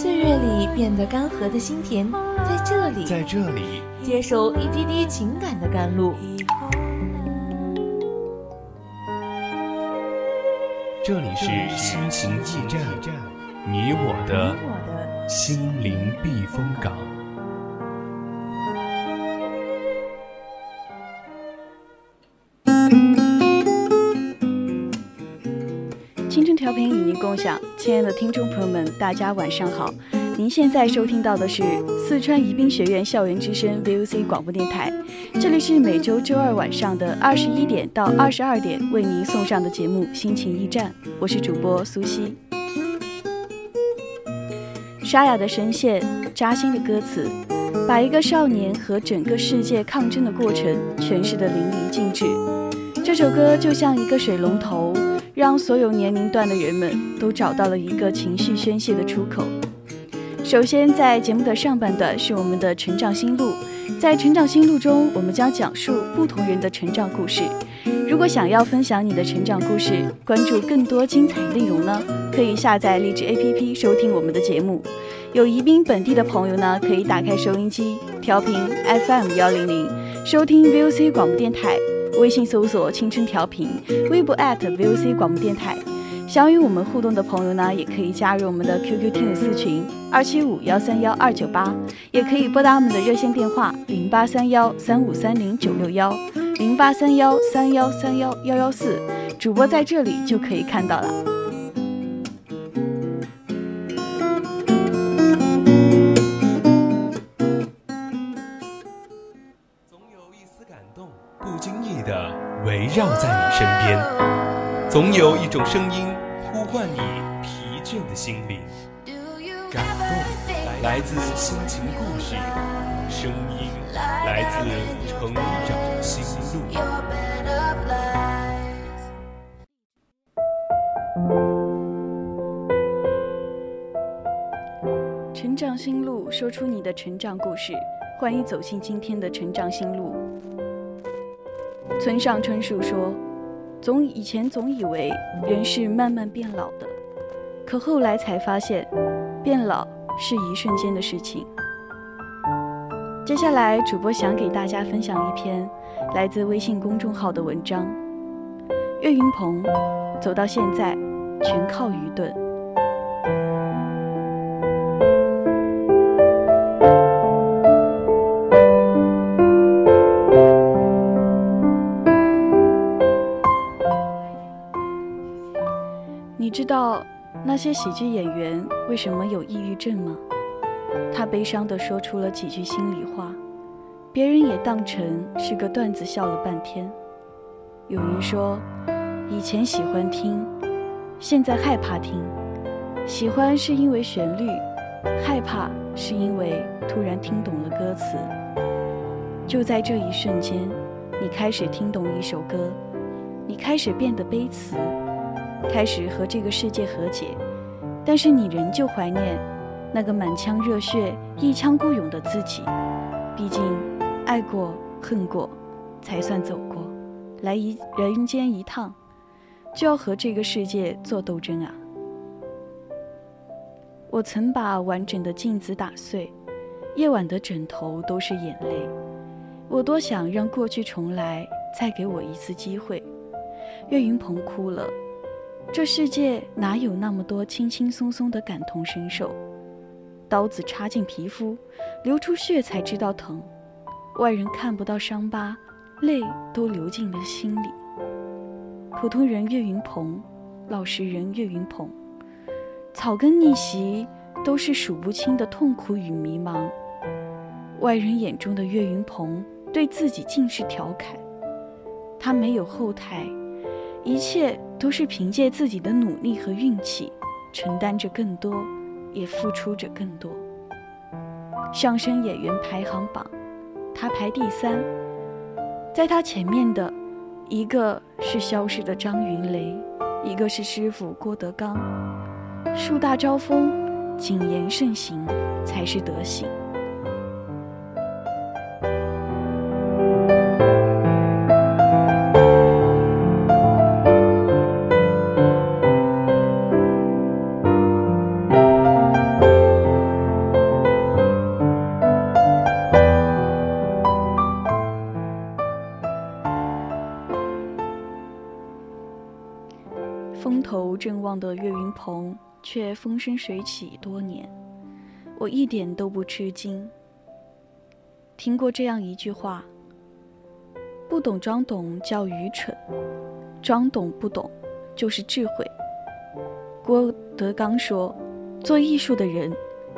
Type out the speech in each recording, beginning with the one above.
岁月里变得干涸的心田，在这里，在这里接受一滴滴情感的甘露。这里是心情驿站，你我的心灵避风港。青春调频与您共享，亲爱的听众朋友们，大家晚上好。您现在收听到的是四川宜宾学院校园之声 VOC 广播电台，这里是每周周二晚上的二十一点到二十二点为您送上的节目《心情驿站》，我是主播苏西。沙哑的声线，扎心的歌词，把一个少年和整个世界抗争的过程诠释得淋漓尽致。这首歌就像一个水龙头。让所有年龄段的人们都找到了一个情绪宣泄的出口。首先，在节目的上半段是我们的成长心路，在成长心路中，我们将讲述不同人的成长故事。如果想要分享你的成长故事，关注更多精彩内容呢，可以下载荔枝 APP 收听我们的节目。有宜宾本地的朋友呢，可以打开收音机调频 FM 幺零零，收听 VOC 广播电台。微信搜索“青春调频”，微博 @VOC 广播电台。想与我们互动的朋友呢，也可以加入我们的 QQ 听友私群二七五幺三幺二九八，也可以拨打我们的热线电话零八三幺三五三零九六幺零八三幺三幺三幺幺幺四，主播在这里就可以看到了。总有一种声音呼唤你疲倦的心灵。感动来自心情故事，声音来自成长心路。成长心路，说出你的成长故事。欢迎走进今天的成长心路。村上春树说：“总以前总以为人是慢慢变老的，可后来才发现，变老是一瞬间的事情。”接下来，主播想给大家分享一篇来自微信公众号的文章：岳云鹏走到现在，全靠愚钝。些喜剧演员为什么有抑郁症吗？他悲伤地说出了几句心里话，别人也当成是个段子笑了半天。有人说，以前喜欢听，现在害怕听。喜欢是因为旋律，害怕是因为突然听懂了歌词。就在这一瞬间，你开始听懂一首歌，你开始变得悲词。开始和这个世界和解，但是你仍旧怀念那个满腔热血、一腔孤勇的自己。毕竟，爱过、恨过，才算走过来一人间一趟，就要和这个世界做斗争啊！我曾把完整的镜子打碎，夜晚的枕头都是眼泪。我多想让过去重来，再给我一次机会。岳云鹏哭了。这世界哪有那么多轻轻松松的感同身受？刀子插进皮肤，流出血才知道疼。外人看不到伤疤，泪都流进了心里。普通人岳云鹏，老实人岳云鹏，草根逆袭都是数不清的痛苦与迷茫。外人眼中的岳云鹏，对自己尽是调侃。他没有后台。一切都是凭借自己的努力和运气，承担着更多，也付出着更多。相声演员排行榜，他排第三，在他前面的，一个是消失的张云雷，一个是师傅郭德纲。树大招风，谨言慎行才是德行。鹏。却风生水起多年，我一点都不吃惊。听过这样一句话：不懂装懂叫愚蠢，装懂不懂就是智慧。郭德纲说：“做艺术的人，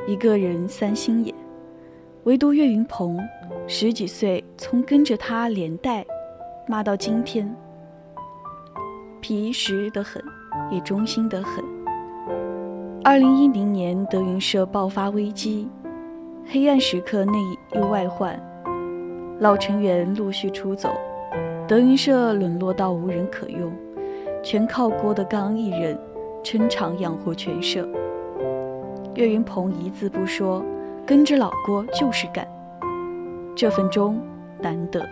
一个人三心眼。”唯独岳云鹏，十几岁从跟着他连带骂到今天，皮实得很，也忠心得很。二零一零年，德云社爆发危机，黑暗时刻内忧外患，老成员陆续出走，德云社沦落到无人可用，全靠郭德纲一人撑场养活全社。岳云鹏一字不说，跟着老郭就是干，这份忠难得。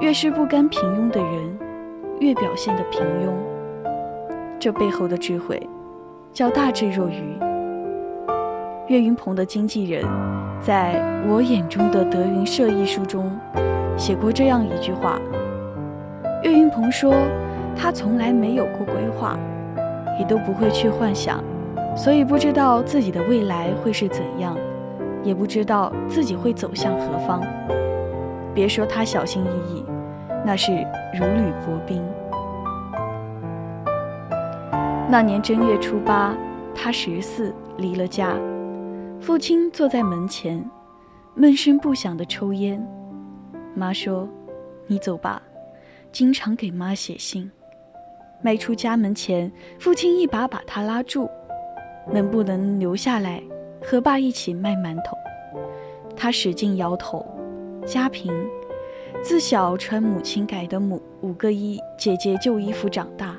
越是不甘平庸的人，越表现得平庸，这背后的智慧。叫大智若愚。岳云鹏的经纪人，在我眼中的德云社一书中，写过这样一句话：岳云鹏说，他从来没有过规划，也都不会去幻想，所以不知道自己的未来会是怎样，也不知道自己会走向何方。别说他小心翼翼，那是如履薄冰。那年正月初八，他十四，离了家。父亲坐在门前，闷声不响地抽烟。妈说：“你走吧。”经常给妈写信。迈出家门前，父亲一把把他拉住：“能不能留下来，和爸一起卖馒头？”他使劲摇头。家贫，自小穿母亲改的母五个衣姐姐旧衣服长大。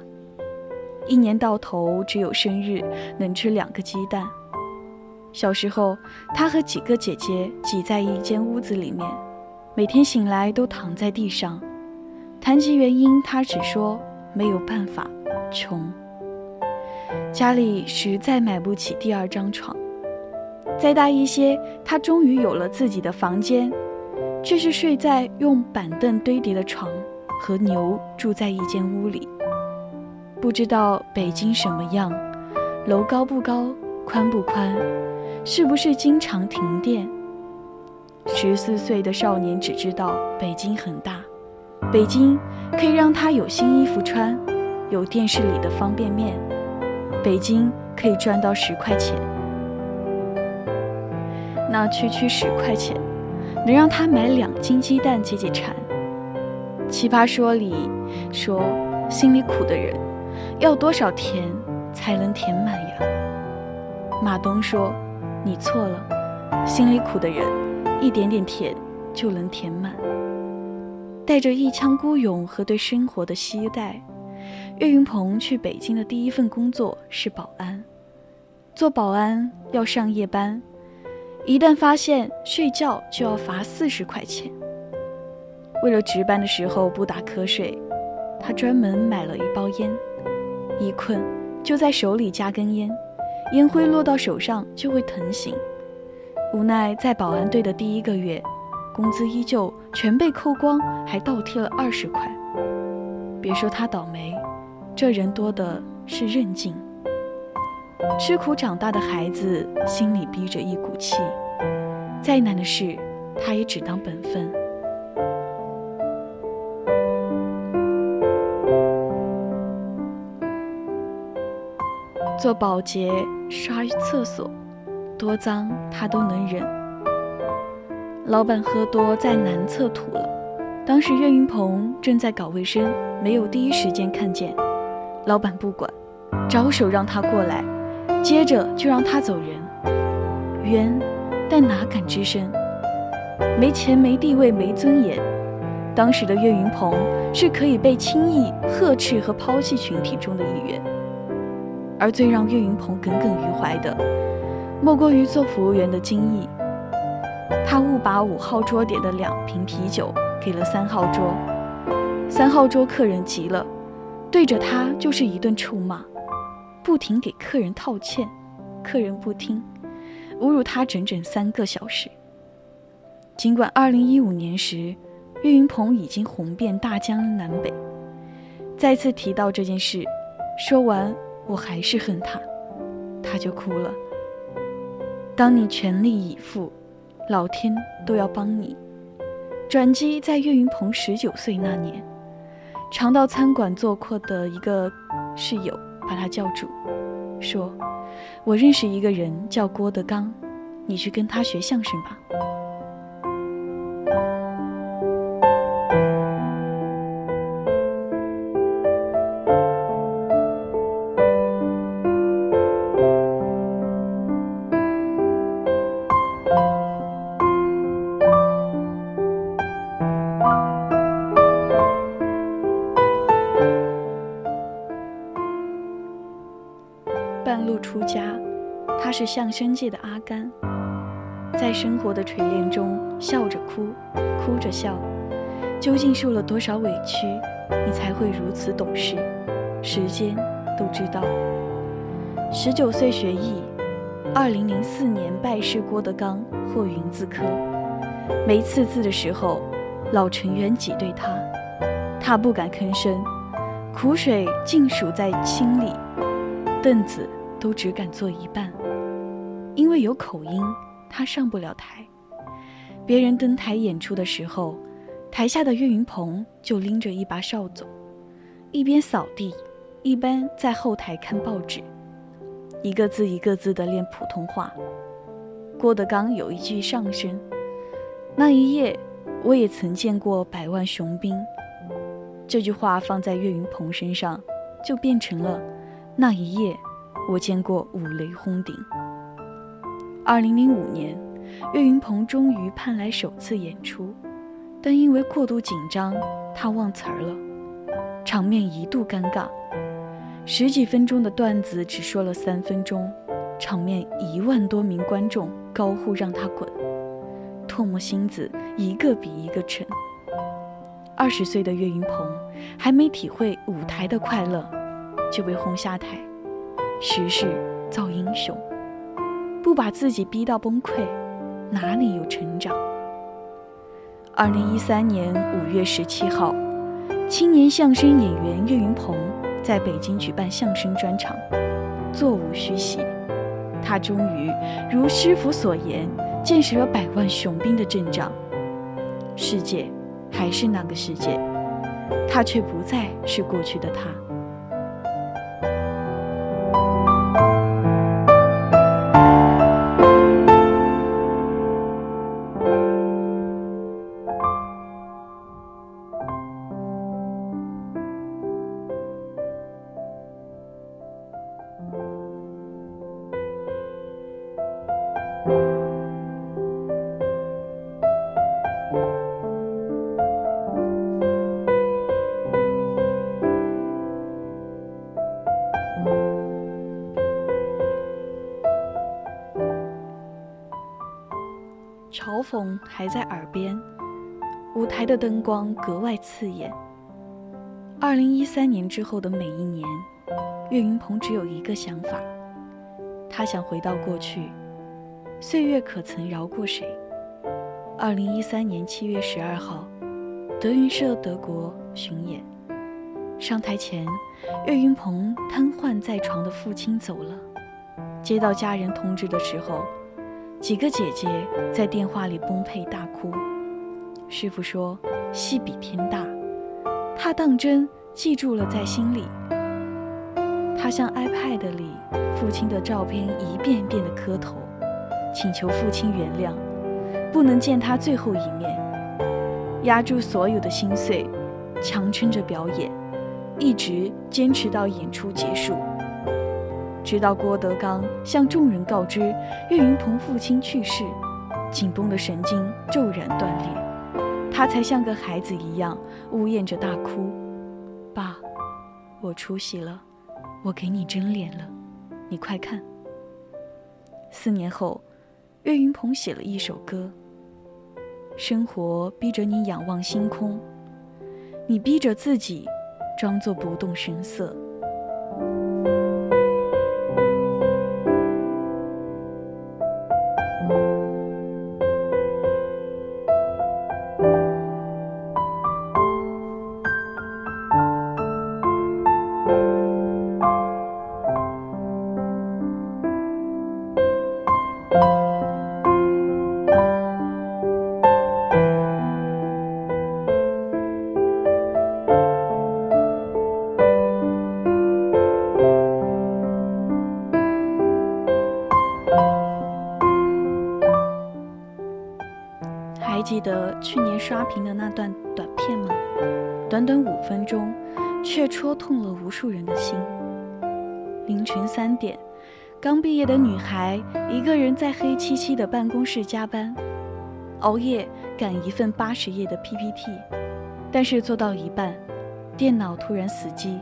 一年到头只有生日能吃两个鸡蛋。小时候，他和几个姐姐挤在一间屋子里面，每天醒来都躺在地上。谈及原因，他只说没有办法，穷。家里实在买不起第二张床。再大一些，他终于有了自己的房间，却是睡在用板凳堆叠的床，和牛住在一间屋里。不知道北京什么样，楼高不高，宽不宽，是不是经常停电？十四岁的少年只知道北京很大，北京可以让他有新衣服穿，有电视里的方便面，北京可以赚到十块钱。那区区十块钱，能让他买两斤鸡蛋解解馋。奇葩说里说，心里苦的人。要多少甜才能填满呀？马东说：“你错了，心里苦的人，一点点甜就能填满。”带着一腔孤勇和对生活的期待，岳云鹏去北京的第一份工作是保安。做保安要上夜班，一旦发现睡觉就要罚四十块钱。为了值班的时候不打瞌睡，他专门买了一包烟。一困，就在手里夹根烟，烟灰落到手上就会疼醒。无奈在保安队的第一个月，工资依旧全被扣光，还倒贴了二十块。别说他倒霉，这人多的是韧劲。吃苦长大的孩子心里逼着一股气，再难的事，他也只当本分。做保洁、刷厕所，多脏他都能忍。老板喝多在男厕吐了，当时岳云鹏正在搞卫生，没有第一时间看见。老板不管，招手让他过来，接着就让他走人，冤，但哪敢吱声？没钱、没地位、没尊严，当时的岳云鹏是可以被轻易呵斥和抛弃群体中的一员。而最让岳云鹏耿耿于怀的，莫过于做服务员的金毅。他误把五号桌点的两瓶啤酒给了三号桌，三号桌客人急了，对着他就是一顿臭骂，不停给客人道歉，客人不听，侮辱他整整三个小时。尽管2015年时，岳云鹏已经红遍大江南北，再次提到这件事，说完我还是恨他，他就哭了。当你全力以赴。老天都要帮你。转机在岳云鹏十九岁那年，常到餐馆做客的一个室友把他叫住，说：“我认识一个人叫郭德纲，你去跟他学相声吧。”是相声界的阿甘，在生活的锤炼中笑着哭，哭着笑，究竟受了多少委屈，你才会如此懂事？时间都知道。十九岁学艺，二零零四年拜师郭德纲，获云字科。没刺字的时候，老成员挤兑他，他不敢吭声，苦水尽数在心里，凳子都只敢坐一半。因为有口音，他上不了台。别人登台演出的时候，台下的岳云鹏就拎着一把扫帚，一边扫地，一边在后台看报纸，一个字一个字地练普通话。郭德纲有一句上声：“那一夜，我也曾见过百万雄兵。”这句话放在岳云鹏身上，就变成了：“那一夜，我见过五雷轰顶。”二零零五年，岳云鹏终于盼来首次演出，但因为过度紧张，他忘词儿了，场面一度尴尬。十几分钟的段子只说了三分钟，场面一万多名观众高呼让他滚，唾沫星子一个比一个沉。二十岁的岳云鹏还没体会舞台的快乐，就被轰下台。时势造英雄。不把自己逼到崩溃，哪里有成长？二零一三年五月十七号，青年相声演员岳云鹏在北京举办相声专场，座无虚席。他终于如师傅所言，见识了百万雄兵的阵仗。世界还是那个世界，他却不再是过去的他。嘲讽还在耳边，舞台的灯光格外刺眼。二零一三年之后的每一年，岳云鹏只有一个想法，他想回到过去。岁月可曾饶过谁？二零一三年七月十二号，德云社德国巡演，上台前，岳云鹏瘫痪在床的父亲走了。接到家人通知的时候。几个姐姐在电话里崩溃大哭。师傅说：“戏比天大。”他当真记住了在心里。他向 iPad 里父亲的照片一遍遍的磕头，请求父亲原谅，不能见他最后一面。压住所有的心碎，强撑着表演，一直坚持到演出结束。直到郭德纲向众人告知岳云鹏父亲去世，紧绷的神经骤然断裂，他才像个孩子一样呜咽着大哭：“爸，我出息了，我给你争脸了，你快看。”四年后，岳云鹏写了一首歌：“生活逼着你仰望星空，你逼着自己装作不动声色。”记得去年刷屏的那段短片吗？短短五分钟，却戳痛了无数人的心。凌晨三点，刚毕业的女孩一个人在黑漆漆的办公室加班，熬夜赶一份八十页的 PPT，但是做到一半，电脑突然死机，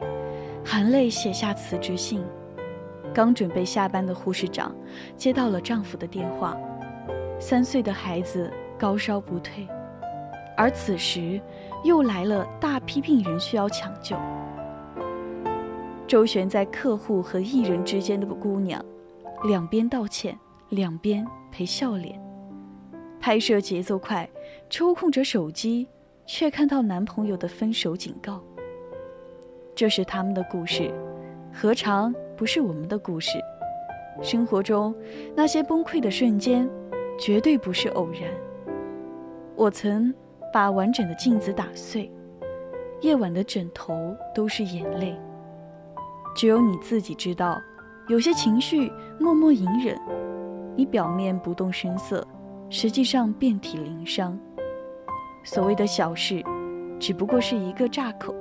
含泪写下辞职信。刚准备下班的护士长接到了丈夫的电话，三岁的孩子。高烧不退，而此时又来了大批病人需要抢救。周旋在客户和艺人之间的姑娘，两边道歉，两边陪笑脸。拍摄节奏快，抽空着手机，却看到男朋友的分手警告。这是他们的故事，何尝不是我们的故事？生活中那些崩溃的瞬间，绝对不是偶然。我曾把完整的镜子打碎，夜晚的枕头都是眼泪。只有你自己知道，有些情绪默默隐忍，你表面不动声色，实际上遍体鳞伤。所谓的小事，只不过是一个炸口，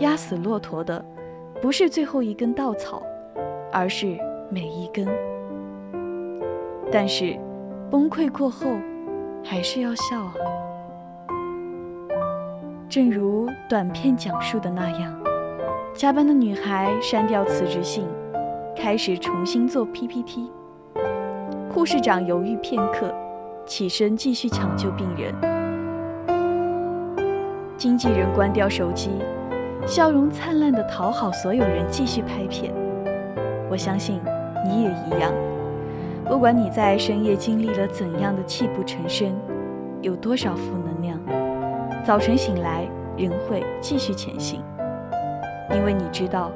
压死骆驼的不是最后一根稻草，而是每一根。但是，崩溃过后。还是要笑啊！正如短片讲述的那样，加班的女孩删掉辞职信，开始重新做 PPT。护士长犹豫片刻，起身继续抢救病人。经纪人关掉手机，笑容灿烂地讨好所有人，继续拍片。我相信你也一样。不管你在深夜经历了怎样的泣不成声，有多少负能量，早晨醒来仍会继续前行，因为你知道，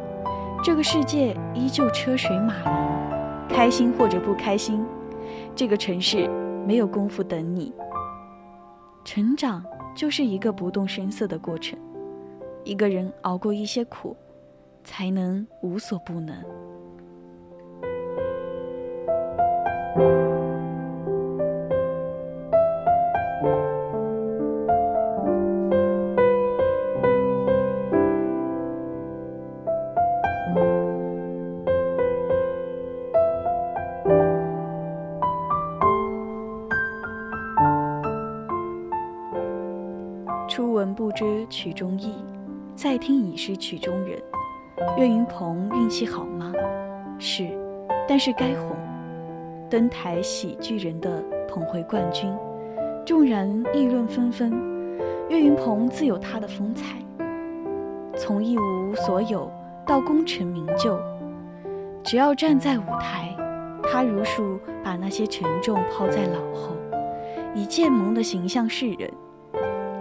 这个世界依旧车水马龙，开心或者不开心，这个城市没有功夫等你。成长就是一个不动声色的过程，一个人熬过一些苦，才能无所不能。初闻不知曲中意，再听已是曲中人。岳云鹏运气好吗？是，但是该红。登台喜剧人的捧回冠军，众人议论纷纷。岳云鹏自有他的风采，从一无所有到功成名就，只要站在舞台，他如数把那些沉重抛在脑后，以剑盟的形象示人。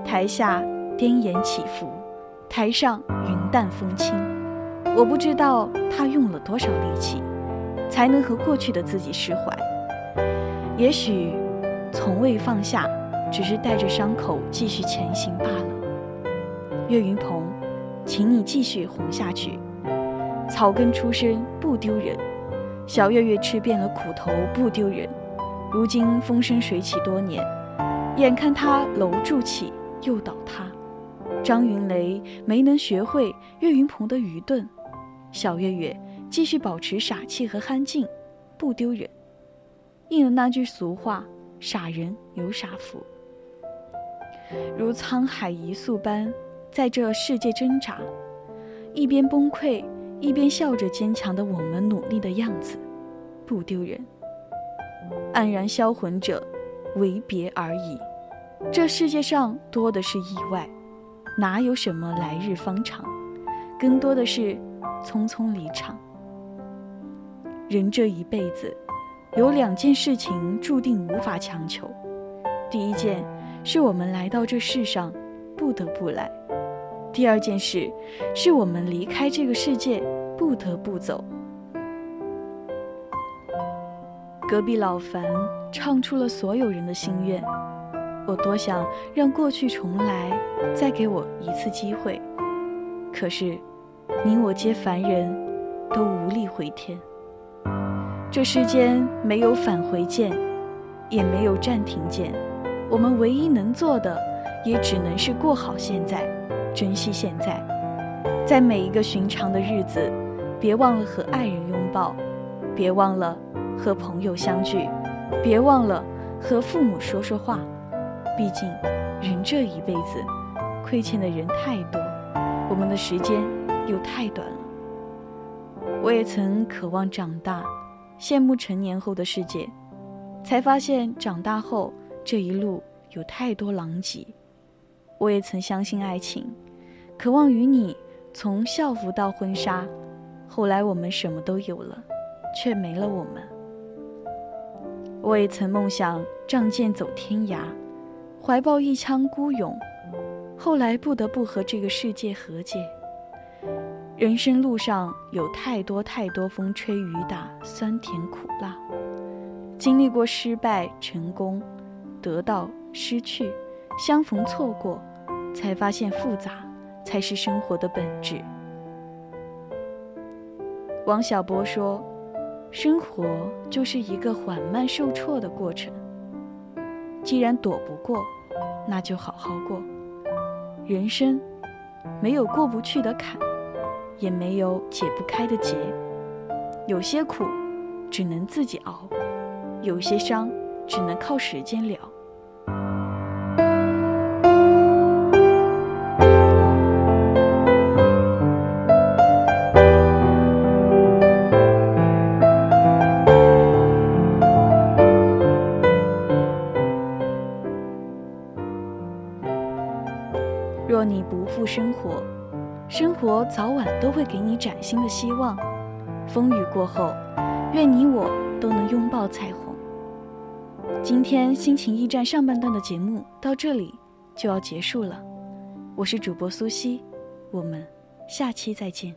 台下颠岩起伏，台上云淡风轻。我不知道他用了多少力气。才能和过去的自己释怀。也许从未放下，只是带着伤口继续前行罢了。岳云鹏，请你继续红下去。草根出身不丢人，小岳岳吃遍了苦头不丢人。如今风生水起多年，眼看他楼筑起又倒塌。张云雷没能学会岳云鹏的愚钝，小岳岳。继续保持傻气和憨劲，不丢人。应了那句俗话：“傻人有傻福。”如沧海一粟般在这世界挣扎，一边崩溃，一边笑着坚强的我们努力的样子，不丢人。黯然销魂者，为别而已。这世界上多的是意外，哪有什么来日方长？更多的是匆匆离场。人这一辈子，有两件事情注定无法强求。第一件，是我们来到这世上不得不来；第二件事，是我们离开这个世界不得不走。隔壁老樊唱出了所有人的心愿。我多想让过去重来，再给我一次机会。可是，你我皆凡人，都无力回天。这世间没有返回键，也没有暂停键。我们唯一能做的，也只能是过好现在，珍惜现在。在每一个寻常的日子，别忘了和爱人拥抱，别忘了和朋友相聚，别忘了和父母说说话。毕竟，人这一辈子，亏欠的人太多，我们的时间又太短了。我也曾渴望长大，羡慕成年后的世界，才发现长大后这一路有太多狼藉。我也曾相信爱情，渴望与你从校服到婚纱，后来我们什么都有了，却没了我们。我也曾梦想仗剑走天涯。怀抱一腔孤勇，后来不得不和这个世界和解。人生路上有太多太多风吹雨打，酸甜苦辣，经历过失败、成功、得到、失去、相逢、错过，才发现复杂才是生活的本质。王小波说：“生活就是一个缓慢受挫的过程。”既然躲不过，那就好好过。人生没有过不去的坎，也没有解不开的结。有些苦只能自己熬，有些伤只能靠时间疗。都会给你崭新的希望。风雨过后，愿你我都能拥抱彩虹。今天心情驿站上半段的节目到这里就要结束了，我是主播苏西，我们下期再见。